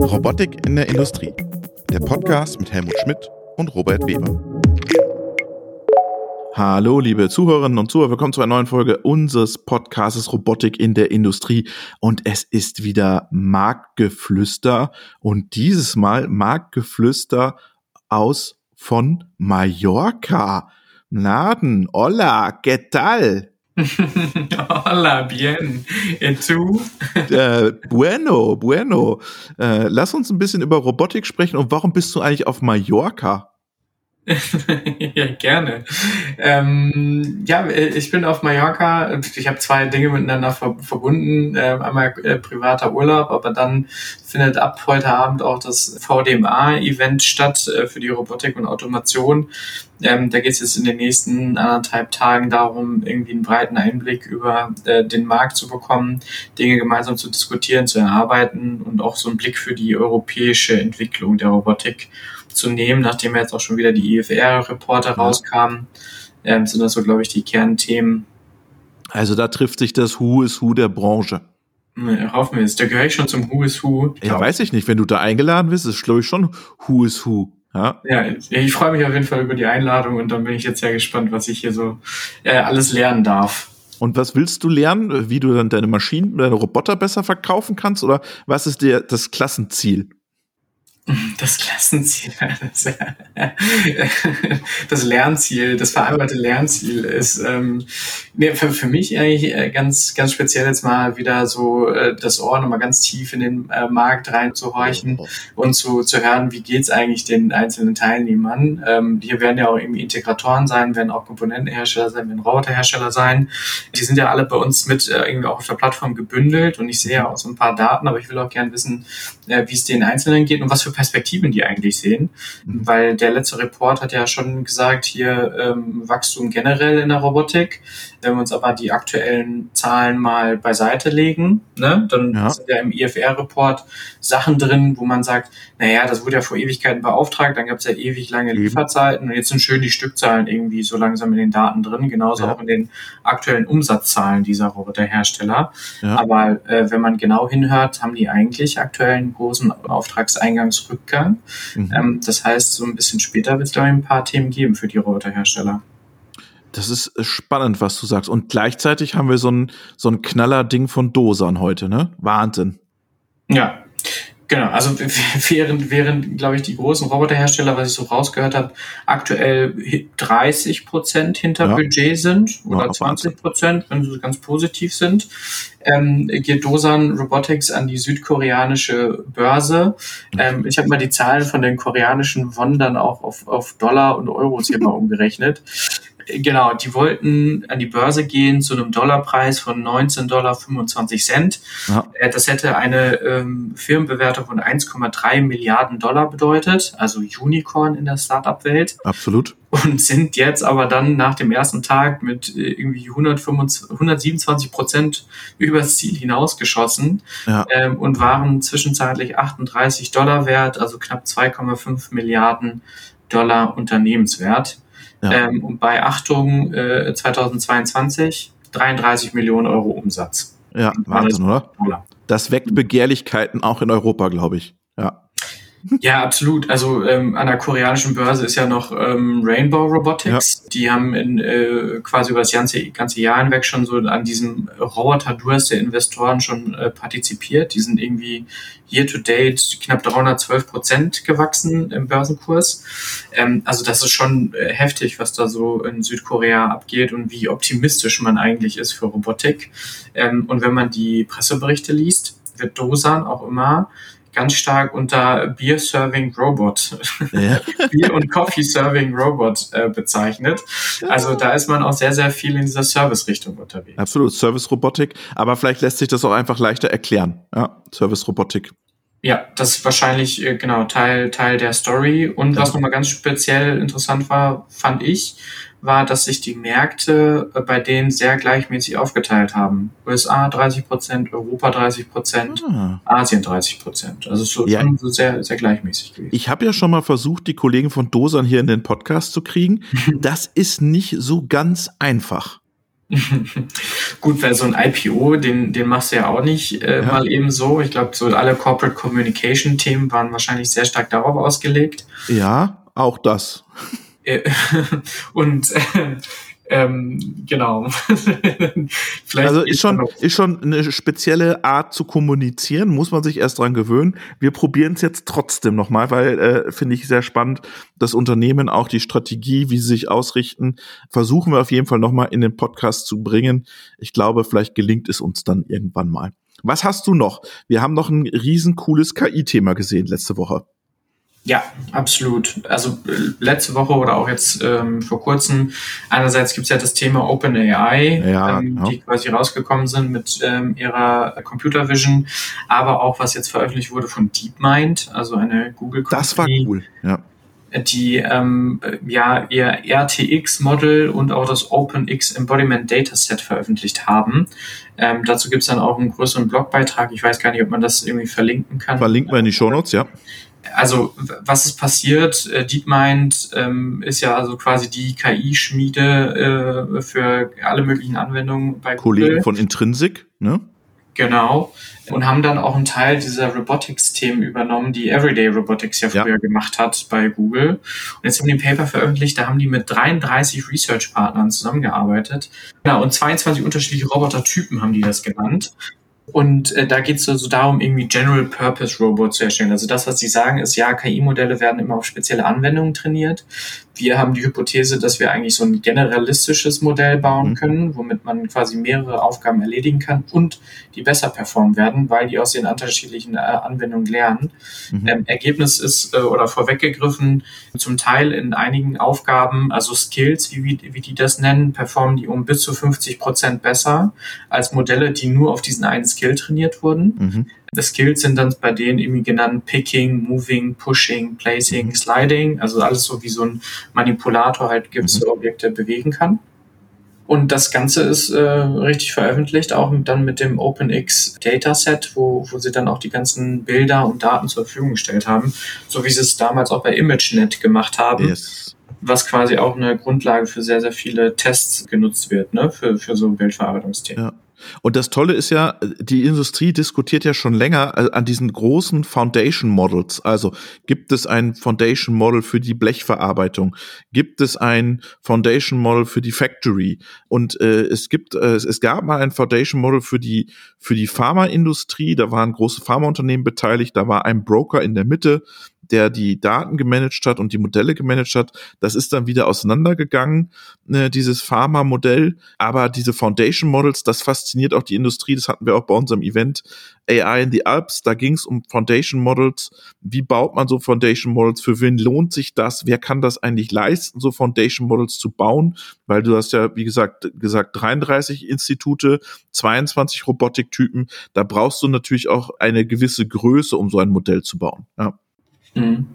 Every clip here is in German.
Robotik in der Industrie. Der Podcast mit Helmut Schmidt und Robert Weber. Hallo, liebe Zuhörerinnen und Zuhörer, willkommen zu einer neuen Folge unseres Podcasts Robotik in der Industrie. Und es ist wieder Marktgeflüster und dieses Mal Marktgeflüster aus von Mallorca. Laden, hola, ¿qué tal? Hola, bien. ¿Y tú? Äh, bueno, bueno. Äh, lass uns ein bisschen über Robotik sprechen und warum bist du eigentlich auf Mallorca? ja, gerne. Ähm, ja, ich bin auf Mallorca. Ich habe zwei Dinge miteinander ver verbunden. Äh, einmal äh, privater Urlaub, aber dann findet ab heute Abend auch das VDMA-Event statt äh, für die Robotik und Automation. Ähm, da geht es jetzt in den nächsten anderthalb Tagen darum, irgendwie einen breiten Einblick über äh, den Markt zu bekommen, Dinge gemeinsam zu diskutieren, zu erarbeiten und auch so einen Blick für die europäische Entwicklung der Robotik zu nehmen, nachdem jetzt auch schon wieder die IFR-Reporter ja. rauskamen, ähm, sind das so, glaube ich, die Kernthemen. Also da trifft sich das Who is Who der Branche. Hoffen wir jetzt. Da gehöre ich schon zum Who is Who. Ja, weiß ich nicht. Wenn du da eingeladen bist, ist glaube ich schon Who is Who. Ja, ja ich freue mich auf jeden Fall über die Einladung und dann bin ich jetzt sehr gespannt, was ich hier so äh, alles lernen darf. Und was willst du lernen? Wie du dann deine Maschinen, deine Roboter besser verkaufen kannst? Oder was ist dir das Klassenziel? Das Klassenziel, das, das, Lernziel, das vereinbarte Lernziel ist ähm, für, für mich eigentlich äh, ganz, ganz speziell jetzt mal wieder so äh, das Ohr nochmal ganz tief in den äh, Markt reinzuhorchen und zu, zu hören, wie geht's eigentlich den einzelnen Teilnehmern. Ähm, hier werden ja auch irgendwie Integratoren sein, werden auch Komponentenhersteller sein, werden Roboterhersteller sein. Die sind ja alle bei uns mit äh, irgendwie auch auf der Plattform gebündelt und ich sehe ja auch so ein paar Daten, aber ich will auch gerne wissen, äh, wie es den Einzelnen geht und was für Perspektiven die eigentlich sehen. Mhm. Weil der letzte Report hat ja schon gesagt, hier ähm, Wachstum generell in der Robotik. Wenn wir uns aber die aktuellen Zahlen mal beiseite legen, ne, dann ja. sind ja im IFR-Report Sachen drin, wo man sagt, naja, das wurde ja vor Ewigkeiten beauftragt, dann gab es ja ewig lange Lieferzeiten und jetzt sind schön die Stückzahlen irgendwie so langsam in den Daten drin, genauso ja. auch in den aktuellen Umsatzzahlen dieser Roboterhersteller. Ja. Aber äh, wenn man genau hinhört, haben die eigentlich aktuell einen großen Auftragseingangsrückgang. Mhm. Ähm, das heißt, so ein bisschen später wird es, glaube ich, ein paar Themen geben für die Roboterhersteller. Das ist äh, spannend, was du sagst. Und gleichzeitig haben wir so ein, so ein Knaller-Ding von Dosan heute, ne? Wahnsinn. Ja, Genau, also während, während glaube ich, die großen Roboterhersteller, was ich so rausgehört habe, aktuell 30 Prozent hinter ja. Budget sind oder ja, 20 Prozent, wenn sie ganz positiv sind, ähm, geht Dosan Robotics an die südkoreanische Börse. Ähm, ich habe mal die Zahlen von den koreanischen Won dann auch auf, auf Dollar und Euros hier mal umgerechnet. Genau, die wollten an die Börse gehen zu einem Dollarpreis von 19,25 Dollar. Ja. Äh, das hätte eine ähm, Firmenbewertung von 1,3 Milliarden Dollar bedeutet, also Unicorn in der Startup-Welt. Absolut. Und sind jetzt aber dann nach dem ersten Tag mit äh, irgendwie 125, 127 Prozent übers Ziel hinausgeschossen ja. ähm, und waren zwischenzeitlich 38 Dollar wert, also knapp 2,5 Milliarden Dollar Unternehmenswert. Ja. Ähm, und bei Achtung äh, 2022 33 Millionen Euro Umsatz. Ja, Wahnsinn, oder? Das weckt Begehrlichkeiten auch in Europa, glaube ich. Ja. Ja, absolut. Also ähm, an der koreanischen Börse ist ja noch ähm, Rainbow Robotics. Ja. Die haben in, äh, quasi über das ganze, ganze Jahr hinweg schon so an diesem Roboter-Durst der Investoren schon äh, partizipiert. Die sind irgendwie year to date knapp 312 Prozent gewachsen im Börsenkurs. Ähm, also das ist schon äh, heftig, was da so in Südkorea abgeht und wie optimistisch man eigentlich ist für Robotik. Ähm, und wenn man die Presseberichte liest, wird Dosan auch immer ganz stark unter Beer Serving Robot, ja. Beer und Coffee Serving Robot äh, bezeichnet. Also da ist man auch sehr, sehr viel in dieser Service-Richtung unterwegs. Absolut, Service-Robotik, aber vielleicht lässt sich das auch einfach leichter erklären. Ja, Service-Robotik. Ja, das ist wahrscheinlich äh, genau Teil, Teil der Story. Und ja. was nochmal ganz speziell interessant war, fand ich, war, dass sich die Märkte äh, bei denen sehr gleichmäßig aufgeteilt haben. USA 30 Prozent, Europa 30 Prozent, ah. Asien 30 Prozent. Also so, ja. so sehr, sehr gleichmäßig gewesen. Ich habe ja schon mal versucht, die Kollegen von Dosan hier in den Podcast zu kriegen. das ist nicht so ganz einfach. Gut, weil so ein IPO, den, den machst du ja auch nicht äh, ja. mal eben so. Ich glaube, so alle Corporate Communication Themen waren wahrscheinlich sehr stark darauf ausgelegt. Ja, auch das. Äh, und äh, ähm, genau. also ist schon, ist schon eine spezielle Art zu kommunizieren, muss man sich erst dran gewöhnen. Wir probieren es jetzt trotzdem nochmal, weil äh, finde ich sehr spannend, das Unternehmen auch die Strategie, wie sie sich ausrichten, versuchen wir auf jeden Fall nochmal in den Podcast zu bringen. Ich glaube, vielleicht gelingt es uns dann irgendwann mal. Was hast du noch? Wir haben noch ein riesen cooles KI-Thema gesehen letzte Woche. Ja, absolut. Also äh, letzte Woche oder auch jetzt ähm, vor kurzem, einerseits gibt es ja das Thema OpenAI, ja, ähm, die quasi rausgekommen sind mit ähm, ihrer Computer Vision, aber auch was jetzt veröffentlicht wurde von DeepMind, also eine Google. Das war cool, ja die ähm, ja ihr RTX-Model und auch das OpenX Embodiment Dataset veröffentlicht haben. Ähm, dazu gibt's dann auch einen größeren Blogbeitrag. Ich weiß gar nicht, ob man das irgendwie verlinken kann. Verlinken wir in die Shownotes, ja also was ist passiert? Äh, DeepMind ähm, ist ja also quasi die KI-Schmiede äh, für alle möglichen Anwendungen bei Kollegen Google. von Intrinsic, ne? Genau. Und haben dann auch einen Teil dieser Robotics-Themen übernommen, die Everyday Robotics ja früher ja. gemacht hat bei Google. Und jetzt haben die ein Paper veröffentlicht, da haben die mit 33 Research-Partnern zusammengearbeitet. Ja, und 22 unterschiedliche Robotertypen haben die das genannt. Und äh, da geht es also darum, irgendwie General Purpose Robots zu erstellen. Also das, was sie sagen, ist, ja, KI-Modelle werden immer auf spezielle Anwendungen trainiert. Wir haben die Hypothese, dass wir eigentlich so ein generalistisches Modell bauen mhm. können, womit man quasi mehrere Aufgaben erledigen kann und die besser performen werden, weil die aus den unterschiedlichen äh, Anwendungen lernen. Mhm. Ähm, Ergebnis ist, äh, oder vorweggegriffen, zum Teil in einigen Aufgaben, also Skills, wie, wie, wie die das nennen, performen die um bis zu 50 Prozent besser als Modelle, die nur auf diesen einen Skill trainiert wurden. Mhm. The Skills sind dann bei denen irgendwie genannt Picking, Moving, Pushing, Placing, mhm. Sliding, also alles so wie so ein Manipulator halt gewisse mhm. Objekte bewegen kann. Und das Ganze ist äh, richtig veröffentlicht, auch dann mit dem OpenX Dataset, wo, wo sie dann auch die ganzen Bilder und Daten zur Verfügung gestellt haben, so wie sie es damals auch bei ImageNet gemacht haben. Yes. Was quasi auch eine Grundlage für sehr, sehr viele Tests genutzt wird, ne, für, für so Bildverarbeitungsthemen. Ja. Und das Tolle ist ja, die Industrie diskutiert ja schon länger äh, an diesen großen Foundation Models. Also gibt es ein Foundation Model für die Blechverarbeitung? Gibt es ein Foundation Model für die Factory? Und äh, es gibt, äh, es gab mal ein Foundation Model für die für die Pharmaindustrie. Da waren große Pharmaunternehmen beteiligt. Da war ein Broker in der Mitte der die Daten gemanagt hat und die Modelle gemanagt hat. Das ist dann wieder auseinandergegangen, äh, dieses Pharma-Modell. Aber diese Foundation Models, das fasziniert auch die Industrie. Das hatten wir auch bei unserem Event AI in the Alps. Da ging es um Foundation Models. Wie baut man so Foundation Models? Für wen lohnt sich das? Wer kann das eigentlich leisten, so Foundation Models zu bauen? Weil du hast ja, wie gesagt, gesagt 33 Institute, 22 Robotiktypen. Da brauchst du natürlich auch eine gewisse Größe, um so ein Modell zu bauen. Ja. Mhm. Und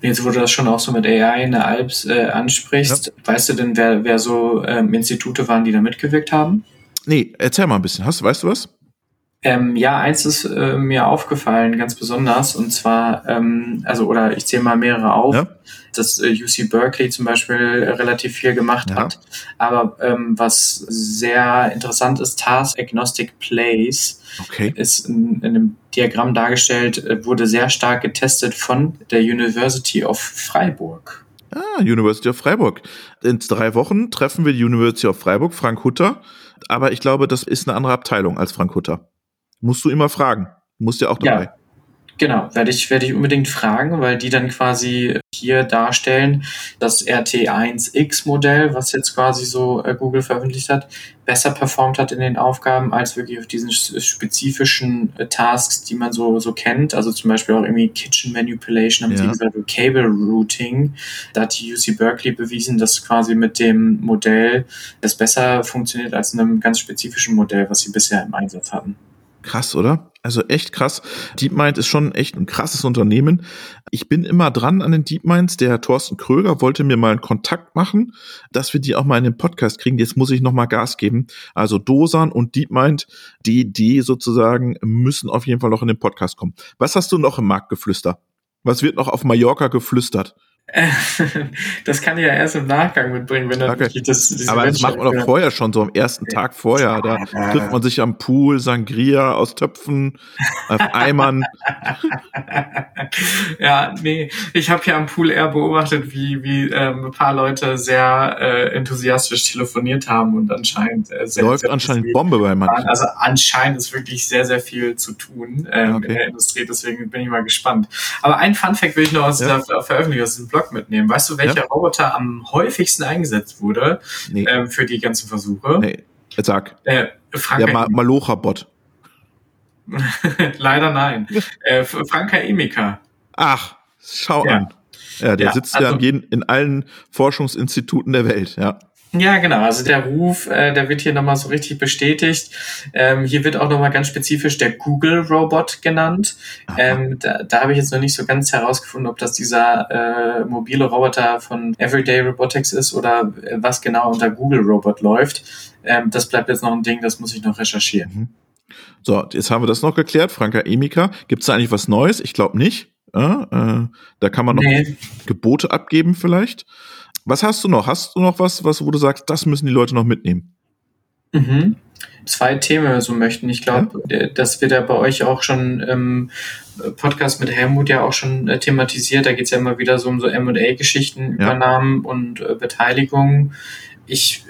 jetzt, wo du das schon auch so mit AI in der Alps äh, ansprichst, ja. weißt du denn, wer, wer so ähm, Institute waren, die da mitgewirkt haben? Nee, erzähl mal ein bisschen. Hast, weißt du was? Ähm, ja, eins ist äh, mir aufgefallen, ganz besonders, und zwar, ähm, also, oder ich zähle mal mehrere auf, ja. dass äh, UC Berkeley zum Beispiel relativ viel gemacht ja. hat. Aber ähm, was sehr interessant ist, Task Agnostic Place okay. ist in, in einem Diagramm dargestellt, äh, wurde sehr stark getestet von der University of Freiburg. Ah, University of Freiburg. In drei Wochen treffen wir die University of Freiburg, Frank Hutter. Aber ich glaube, das ist eine andere Abteilung als Frank Hutter. Musst du immer fragen. Musst ja auch dabei. Ja. Genau, werde ich, werde ich unbedingt fragen, weil die dann quasi hier darstellen, das RT1X-Modell, was jetzt quasi so äh, Google veröffentlicht hat, besser performt hat in den Aufgaben als wirklich auf diesen spezifischen äh, Tasks, die man so, so kennt. Also zum Beispiel auch irgendwie Kitchen Manipulation, haben ja. sie gesagt, Cable Routing. Da hat die UC Berkeley bewiesen, dass quasi mit dem Modell das besser funktioniert als in einem ganz spezifischen Modell, was sie bisher im Einsatz hatten. Krass, oder? Also echt krass. DeepMind ist schon echt ein krasses Unternehmen. Ich bin immer dran an den DeepMinds. Der Thorsten Kröger wollte mir mal einen Kontakt machen, dass wir die auch mal in den Podcast kriegen. Jetzt muss ich noch mal Gas geben. Also Dosan und DeepMind, die, die sozusagen müssen auf jeden Fall noch in den Podcast kommen. Was hast du noch im Marktgeflüster? Was wird noch auf Mallorca geflüstert? das kann ich ja erst im Nachgang mitbringen, wenn dann okay. das, Aber das macht man doch vorher schon, so am ersten Tag vorher. Da trifft man sich am Pool, Sangria aus Töpfen, auf Eimern. ja, nee, ich habe hier am Pool eher beobachtet, wie, wie ähm, ein paar Leute sehr äh, enthusiastisch telefoniert haben und anscheinend äh, sehr, Läuft sehr anscheinend Bombe bei manchen. Also anscheinend ist wirklich sehr, sehr viel zu tun ähm, okay. in der Industrie, deswegen bin ich mal gespannt. Aber ein Fun-Fact will ich noch aus ja. dieser Veröffentlichung, aus diesem Blog Blog mitnehmen. Weißt du, welcher ja. Roboter am häufigsten eingesetzt wurde nee. ähm, für die ganzen Versuche? Nee. Sag. Äh, Franka Der Ma Malocha-Bot. Leider nein. äh, Franka Emika. Ach, schau ja. an. Ja, der ja, sitzt also, ja in allen Forschungsinstituten der Welt, ja. Ja, genau. Also der Ruf, äh, der wird hier nochmal so richtig bestätigt. Ähm, hier wird auch nochmal ganz spezifisch der Google Robot genannt. Ähm, da da habe ich jetzt noch nicht so ganz herausgefunden, ob das dieser äh, mobile Roboter von Everyday Robotics ist oder äh, was genau unter Google Robot läuft. Ähm, das bleibt jetzt noch ein Ding, das muss ich noch recherchieren. Mhm. So, jetzt haben wir das noch geklärt. Franka Emika. Gibt es da eigentlich was Neues? Ich glaube nicht. Ja, äh, da kann man noch nee. Gebote abgeben vielleicht. Was hast du noch? Hast du noch was, was wo du sagst, das müssen die Leute noch mitnehmen? Mhm. Zwei Themen, wir so möchten. Ich glaube, ja. das wird ja bei euch auch schon im Podcast mit Helmut ja auch schon äh, thematisiert. Da geht es ja immer wieder so um so M&A-Geschichten, ja. Übernahmen und äh, Beteiligungen. Ich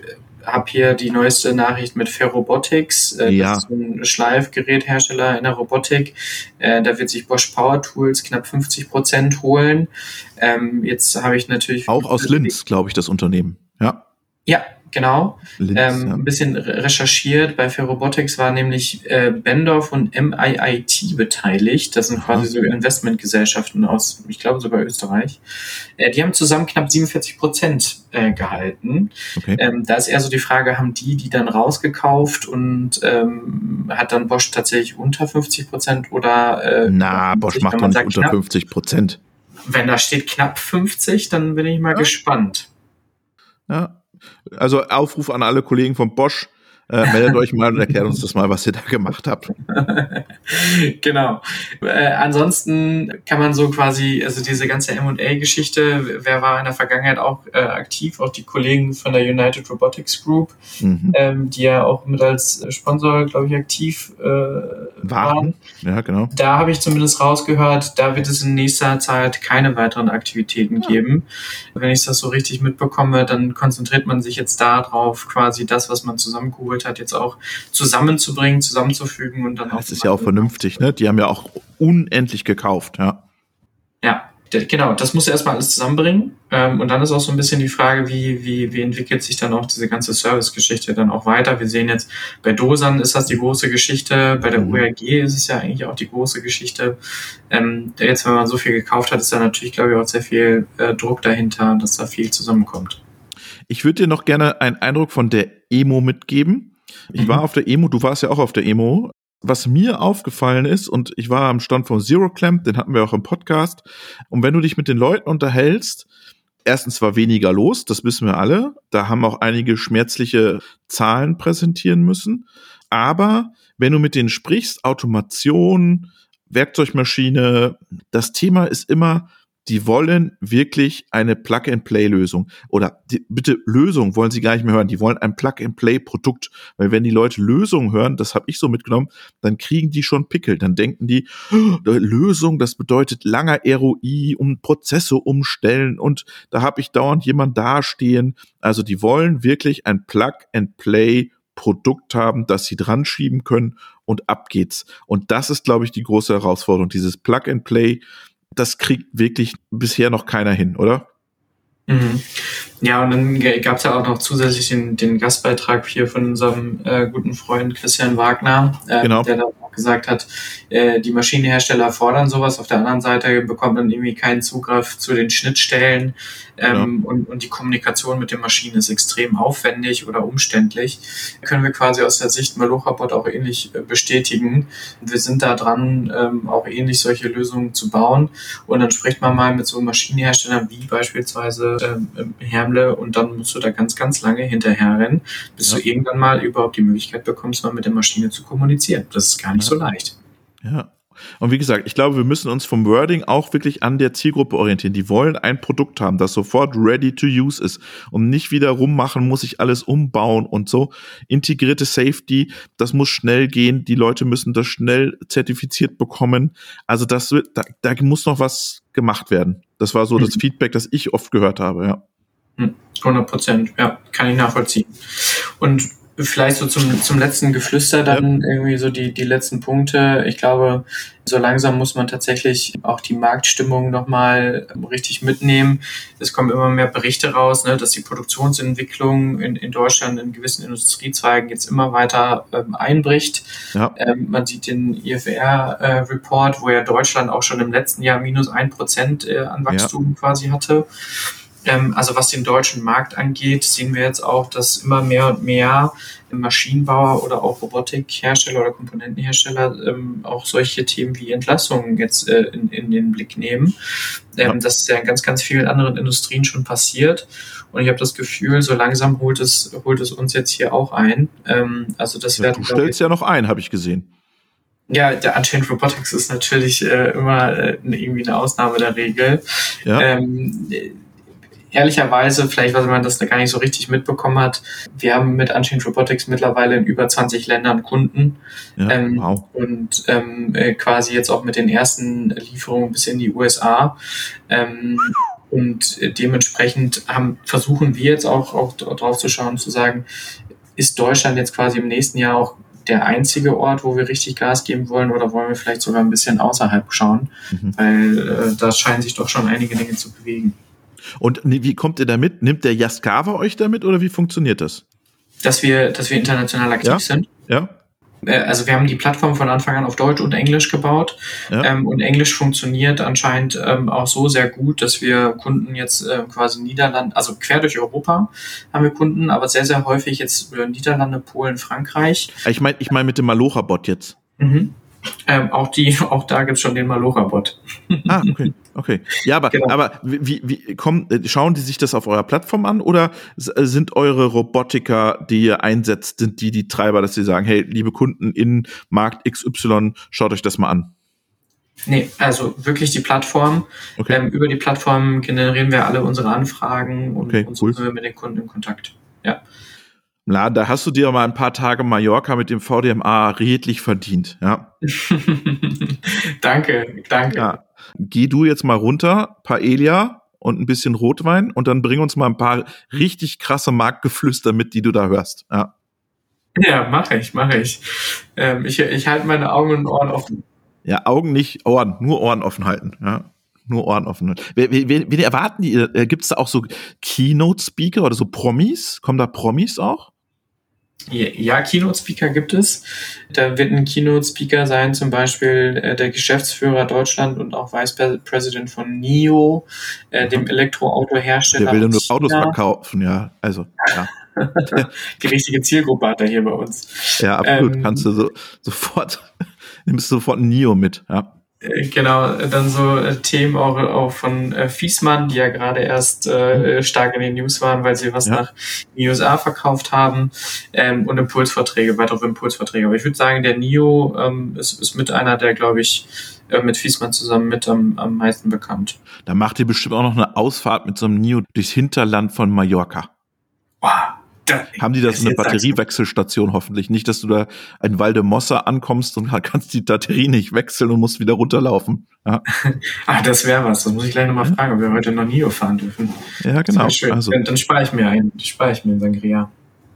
habe hier die neueste Nachricht mit Ferrobotics. Äh, ja. Das ist ein Schleifgeräthersteller in der Robotik. Äh, da wird sich Bosch Power Tools knapp 50 Prozent holen. Ähm, jetzt habe ich natürlich. Auch aus Linz, glaube ich, das Unternehmen. Ja. Ja, Genau. Linz, ähm, ja. Ein bisschen recherchiert. Bei Ferrobotics war nämlich äh, Bendorf und MIIT beteiligt. Das sind Aha. quasi so Investmentgesellschaften aus, ich glaube sogar Österreich. Äh, die haben zusammen knapp 47 Prozent äh, gehalten. Okay. Ähm, da ist eher so die Frage, haben die die dann rausgekauft und ähm, hat dann Bosch tatsächlich unter 50 Prozent oder? Äh, Na, Bosch macht doch nicht unter knapp, 50 Prozent. Wenn da steht knapp 50, dann bin ich mal ja. gespannt. Ja, also Aufruf an alle Kollegen von Bosch, äh, meldet euch mal und erklärt uns das mal, was ihr da gemacht habt. genau. Äh, ansonsten kann man so quasi, also diese ganze M&A-Geschichte, wer war in der Vergangenheit auch äh, aktiv, auch die Kollegen von der United Robotics Group, mhm. ähm, die ja auch mit als Sponsor, glaube ich, aktiv äh, waren. Ja, genau. Da habe ich zumindest rausgehört, da wird es in nächster Zeit keine weiteren Aktivitäten ja. geben. Wenn ich das so richtig mitbekomme, dann konzentriert man sich jetzt darauf, quasi das, was man zusammengeholt geholt hat, jetzt auch zusammenzubringen, zusammenzufügen und dann auch. Das ist ja auch vernünftig, ne? Die haben ja auch unendlich gekauft, ja. Ja, genau, das muss er erstmal alles zusammenbringen. Ähm, und dann ist auch so ein bisschen die Frage, wie, wie, wie entwickelt sich dann auch diese ganze Service-Geschichte dann auch weiter. Wir sehen jetzt, bei Dosan ist das die große Geschichte, bei der mhm. URG ist es ja eigentlich auch die große Geschichte. Ähm, jetzt, wenn man so viel gekauft hat, ist da natürlich, glaube ich, auch sehr viel äh, Druck dahinter, dass da viel zusammenkommt. Ich würde dir noch gerne einen Eindruck von der Emo mitgeben. Ich mhm. war auf der Emo, du warst ja auch auf der Emo. Was mir aufgefallen ist, und ich war am Stand von Zero Clamp, den hatten wir auch im Podcast, und wenn du dich mit den Leuten unterhältst, erstens war weniger los, das wissen wir alle. Da haben auch einige schmerzliche Zahlen präsentieren müssen. Aber wenn du mit denen sprichst, Automation, Werkzeugmaschine, das Thema ist immer, die wollen wirklich eine Plug-and-Play-Lösung. Oder die, bitte Lösung wollen sie gar nicht mehr hören. Die wollen ein Plug-and-Play-Produkt. Weil wenn die Leute Lösung hören, das habe ich so mitgenommen, dann kriegen die schon Pickel. Dann denken die, oh, Lösung, das bedeutet langer ROI, um Prozesse umstellen und da habe ich dauernd jemand dastehen. Also die wollen wirklich ein Plug-and-Play Produkt haben, das sie dran schieben können und ab geht's. Und das ist, glaube ich, die große Herausforderung. Dieses Plug and Play, das kriegt wirklich bisher noch keiner hin, oder? Mhm. Ja, und dann gab es ja auch noch zusätzlich den, den Gastbeitrag hier von unserem äh, guten Freund Christian Wagner, äh, genau. der da auch gesagt hat, äh, die Maschinenhersteller fordern sowas. Auf der anderen Seite bekommt man irgendwie keinen Zugriff zu den Schnittstellen ähm, genau. und, und die Kommunikation mit den Maschinen ist extrem aufwendig oder umständlich. Können wir quasi aus der Sicht Malochabot auch ähnlich äh, bestätigen. Wir sind da dran, ähm, auch ähnlich solche Lösungen zu bauen. Und dann spricht man mal mit so Maschinenherstellern wie beispielsweise ähm, Hermle und dann musst du da ganz, ganz lange hinterher rennen, bis ja. du irgendwann mal überhaupt die Möglichkeit bekommst, mal mit der Maschine zu kommunizieren. Das ist gar nicht ja. so leicht. Ja. Und wie gesagt, ich glaube, wir müssen uns vom Wording auch wirklich an der Zielgruppe orientieren. Die wollen ein Produkt haben, das sofort ready to use ist und nicht wieder rummachen, muss ich alles umbauen und so. Integrierte Safety, das muss schnell gehen. Die Leute müssen das schnell zertifiziert bekommen. Also das wird, da, da muss noch was gemacht werden. Das war so das mhm. Feedback, das ich oft gehört habe, ja. 100 hm, Prozent, ja, kann ich nachvollziehen. Und vielleicht so zum, zum letzten Geflüster dann ja. irgendwie so die, die letzten Punkte. Ich glaube, so langsam muss man tatsächlich auch die Marktstimmung nochmal richtig mitnehmen. Es kommen immer mehr Berichte raus, ne, dass die Produktionsentwicklung in, in Deutschland in gewissen Industriezweigen jetzt immer weiter ähm, einbricht. Ja. Ähm, man sieht den IFR-Report, äh, wo ja Deutschland auch schon im letzten Jahr minus ein Prozent äh, an Wachstum ja. quasi hatte. Ähm, also was den deutschen Markt angeht, sehen wir jetzt auch, dass immer mehr und mehr Maschinenbauer oder auch Robotikhersteller oder Komponentenhersteller ähm, auch solche Themen wie Entlassungen jetzt äh, in, in den Blick nehmen. Ähm, ja. Das ist ja in ganz, ganz vielen anderen Industrien schon passiert. Und ich habe das Gefühl, so langsam holt es, holt es uns jetzt hier auch ein. Also das ja, werden, du stellst ja noch ein, habe ich gesehen. Ja, der Unchained Robotics ist natürlich äh, immer äh, irgendwie eine Ausnahme der Regel. Ja. Ähm, ehrlicherweise, vielleicht weil man das gar nicht so richtig mitbekommen hat, wir haben mit Unchained Robotics mittlerweile in über 20 Ländern Kunden ja, ähm, wow. und ähm, äh, quasi jetzt auch mit den ersten Lieferungen bis in die USA. Ähm, und dementsprechend haben, versuchen wir jetzt auch, auch drauf zu schauen, zu sagen, ist Deutschland jetzt quasi im nächsten Jahr auch der einzige Ort, wo wir richtig Gas geben wollen oder wollen wir vielleicht sogar ein bisschen außerhalb schauen, mhm. weil äh, da scheinen sich doch schon einige Dinge zu bewegen. Und wie kommt ihr damit? Nimmt der Jaskawa euch damit oder wie funktioniert das? Dass wir, dass wir international aktiv ja? sind. Ja. Äh, also wir haben die Plattform von Anfang an auf Deutsch und Englisch gebaut. Ja. Ähm, und Englisch funktioniert anscheinend ähm, auch so sehr gut, dass wir Kunden jetzt äh, quasi Niederlande, also quer durch Europa haben wir Kunden, aber sehr, sehr häufig jetzt äh, Niederlande, Polen, Frankreich. Ich meine ich mein mit dem Malocha-Bot jetzt. Mhm. Ähm, auch die, auch da gibt's schon den Malocha-Bot. Ah, okay. Okay. Ja, aber, genau. aber wie, wie kommen, äh, schauen die sich das auf eurer Plattform an oder äh, sind eure Robotiker, die ihr einsetzt, sind die die Treiber, dass sie sagen, hey, liebe Kunden in Markt XY, schaut euch das mal an? Nee, also wirklich die Plattform. Okay. Ähm, über die Plattform generieren wir alle unsere Anfragen und, okay, und so cool. sind wir mit den Kunden in Kontakt. Ja. Na, da hast du dir mal ein paar Tage Mallorca mit dem VDMA redlich verdient, ja. danke, danke. Ja. Geh du jetzt mal runter, Paella und ein bisschen Rotwein und dann bring uns mal ein paar richtig krasse Marktgeflüster mit, die du da hörst. Ja, ja mache ich, mache ich. Ähm, ich. Ich halte meine Augen und Ohren offen. Ja, Augen nicht, Ohren, nur Ohren offen halten. Ja nur Ohren offen. Wen, wen, wen erwarten die? Äh, Gibt es da auch so Keynote-Speaker oder so Promis? Kommen da Promis auch? Ja, Keynote-Speaker gibt es. Da wird ein Keynote-Speaker sein, zum Beispiel äh, der Geschäftsführer Deutschland und auch Vice President von NIO, äh, dem Elektroautohersteller. Der will nur Autos verkaufen, ja. Also, ja. Die richtige Zielgruppe hat er hier bei uns. Ja, absolut. Ähm, Kannst du so, sofort, nimmst du sofort ein NIO mit, ja. Äh, genau, dann so äh, Themen auch, auch von äh, Fiesmann, die ja gerade erst äh, mhm. stark in den News waren, weil sie was ja. nach USA verkauft haben ähm, und Impulsverträge, weitere Impulsverträge. Aber ich würde sagen, der NIO ähm, ist, ist mit einer, der, glaube ich, äh, mit Fiesmann zusammen mit am, am meisten bekannt. Da macht ihr bestimmt auch noch eine Ausfahrt mit so einem NIO durchs Hinterland von Mallorca. Wow. Da, haben die das eine Batteriewechselstation hoffentlich? Nicht, dass du da in Waldemossa ankommst und kannst die Batterie nicht wechseln und musst wieder runterlaufen. Ja. ah, das wäre was. Das muss ich gleich nochmal fragen, ob wir heute noch NIO fahren dürfen. Ja, genau. Schön. Also, dann, dann spare ich mir ein. Spare ich mir in Sangria.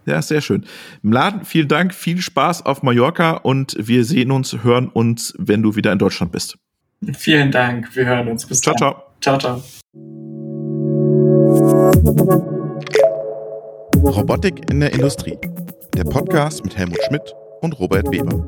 Ja, sehr schön. Mladen, vielen Dank, viel Spaß auf Mallorca und wir sehen uns, hören uns, wenn du wieder in Deutschland bist. Vielen Dank, wir hören uns. Bis ciao, dann. Ciao, ciao. Robotik in der Industrie. Der Podcast mit Helmut Schmidt und Robert Weber.